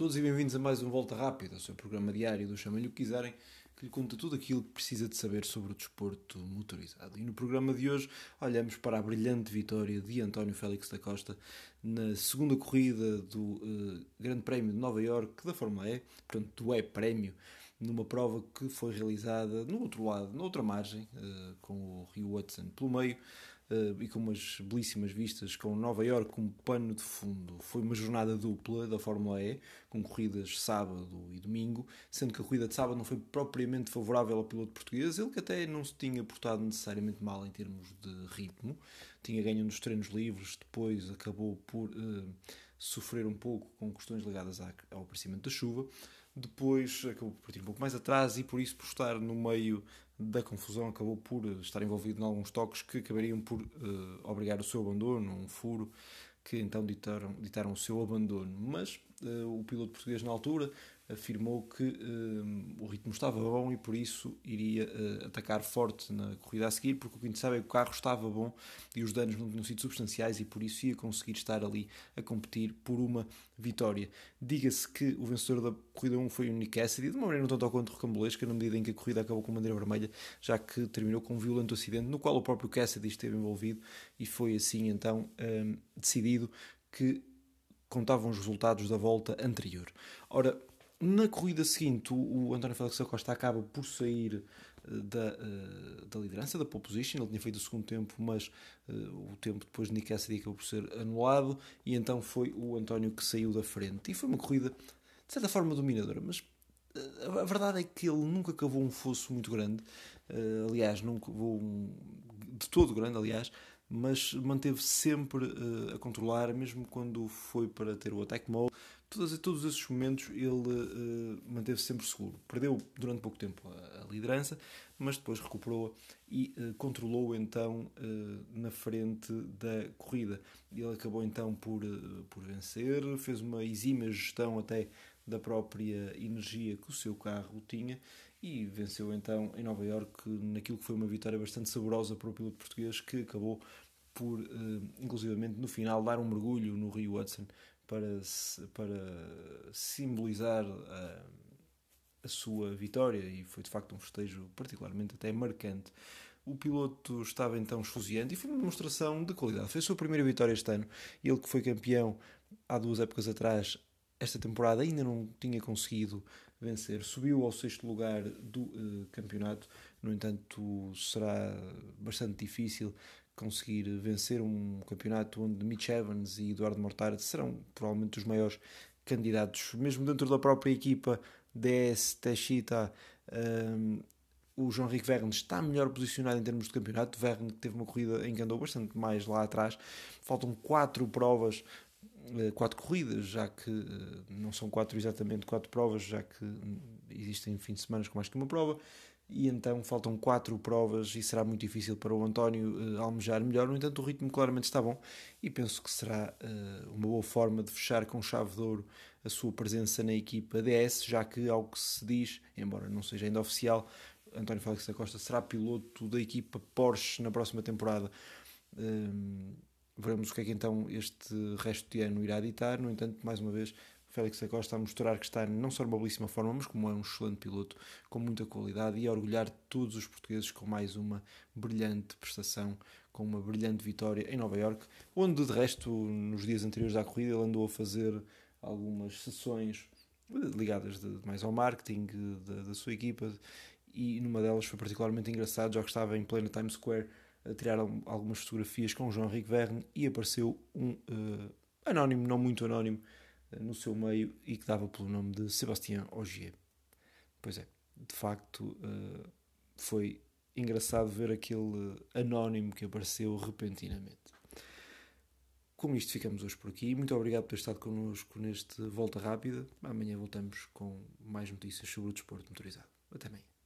Todos e bem-vindos a mais um Volta Rápida, o seu programa diário do Chama-lhe o que quiserem, que lhe conta tudo aquilo que precisa de saber sobre o desporto motorizado. E no programa de hoje olhamos para a brilhante vitória de António Félix da Costa na segunda corrida do uh, Grande Prémio de Nova Iorque da Fórmula E, portanto do E-Prémio, numa prova que foi realizada no outro lado, na outra margem, uh, com o Rio Hudson pelo meio, uh, e com umas belíssimas vistas, com Nova York como pano de fundo. Foi uma jornada dupla da Fórmula E, com corridas sábado e domingo, sendo que a corrida de sábado não foi propriamente favorável ao piloto português, ele que até não se tinha portado necessariamente mal em termos de ritmo, tinha ganho nos treinos livres, depois acabou por uh, sofrer um pouco com questões ligadas ao aparecimento da chuva depois acabou por partir um pouco mais atrás e por isso por estar no meio da confusão acabou por estar envolvido em alguns toques que acabariam por uh, obrigar o seu abandono, um furo que então ditaram, ditaram o seu abandono. Mas o piloto português na altura afirmou que uh, o ritmo estava bom e por isso iria uh, atacar forte na corrida a seguir, porque o que a gente sabe é que o carro estava bom e os danos não tinham sido substanciais e por isso ia conseguir estar ali a competir por uma vitória. Diga-se que o vencedor da corrida 1 foi o Nick Cassidy, de uma maneira um tanto ao quanto rocambolesca, na medida em que a corrida acabou com bandeira vermelha, já que terminou com um violento acidente no qual o próprio Cassidy esteve envolvido e foi assim então um, decidido que contavam os resultados da volta anterior. Ora, na corrida seguinte, o, António Félix da Costa acaba por sair eh, da, uh, da liderança, da pole position. Ele tinha feito o segundo tempo, mas uh, o tempo depois de Nick Cassidy acabou por ser anulado. E então foi o António que saiu da frente. E foi uma corrida, de certa forma, dominadora. Mas a verdade é que ele nunca cavou um fosso muito grande. aliás, nunca cavou um, de todo grande, aliás mas manteve-se sempre uh, a controlar, mesmo quando foi para ter o attack mode. Todos, todos esses momentos ele uh, manteve-se sempre seguro. Perdeu durante pouco tempo a, a liderança, mas depois recuperou e uh, controlou então na frente da corrida. Ele acabou então por, por vencer, fez uma exímia gestão até da própria energia que o seu carro tinha e venceu então em Nova Iorque naquilo que foi uma vitória bastante saborosa para o piloto português que acabou por, uh, inclusivamente no final, dar um mergulho no Rio Hudson para, para simbolizar a, a sua vitória e foi de facto um festejo particularmente até marcante. O piloto estava então esfuziante e foi uma demonstração de qualidade. Foi a sua primeira vitória este ano. Ele que foi campeão há duas épocas atrás, esta temporada ainda não tinha conseguido vencer. Subiu ao sexto lugar do uh, campeonato, no entanto, será bastante difícil conseguir vencer um campeonato onde Mitch Evans e Eduardo Mortara serão provavelmente os maiores candidatos, mesmo dentro da própria equipa DS Techita. Um, o João Rico Verne está melhor posicionado em termos de campeonato. Verne teve uma corrida em que andou bastante mais lá atrás. Faltam quatro provas quatro corridas, já que eh, não são quatro exatamente quatro provas, já que existem fim de semana com mais que uma prova, e então faltam quatro provas e será muito difícil para o António uh, almejar melhor. No entanto, o ritmo claramente está bom e penso que será uh, uma boa forma de fechar com chave de ouro a sua presença na equipa DS, já que, ao que se diz, embora não seja ainda oficial, António Félix da Costa será piloto da equipa Porsche na próxima temporada. Veremos o que é que então este resto de ano irá ditar. No entanto, mais uma vez, Félix Acosta a mostrar que está não só numa belíssima forma, mas como é um excelente piloto com muita qualidade e a orgulhar todos os portugueses com mais uma brilhante prestação, com uma brilhante vitória em Nova York, onde de resto, nos dias anteriores à corrida, ele andou a fazer algumas sessões ligadas de, mais ao marketing da sua equipa e numa delas foi particularmente engraçado, já que estava em plena Times Square a tirar algumas fotografias com o João Rico Verne e apareceu um uh, anónimo, não muito anónimo, uh, no seu meio e que dava pelo nome de Sebastião Ogier. Pois é, de facto uh, foi engraçado ver aquele anónimo que apareceu repentinamente. Com isto ficamos hoje por aqui. Muito obrigado por ter estado connosco neste Volta Rápida. Amanhã voltamos com mais notícias sobre o desporto motorizado. Até amanhã.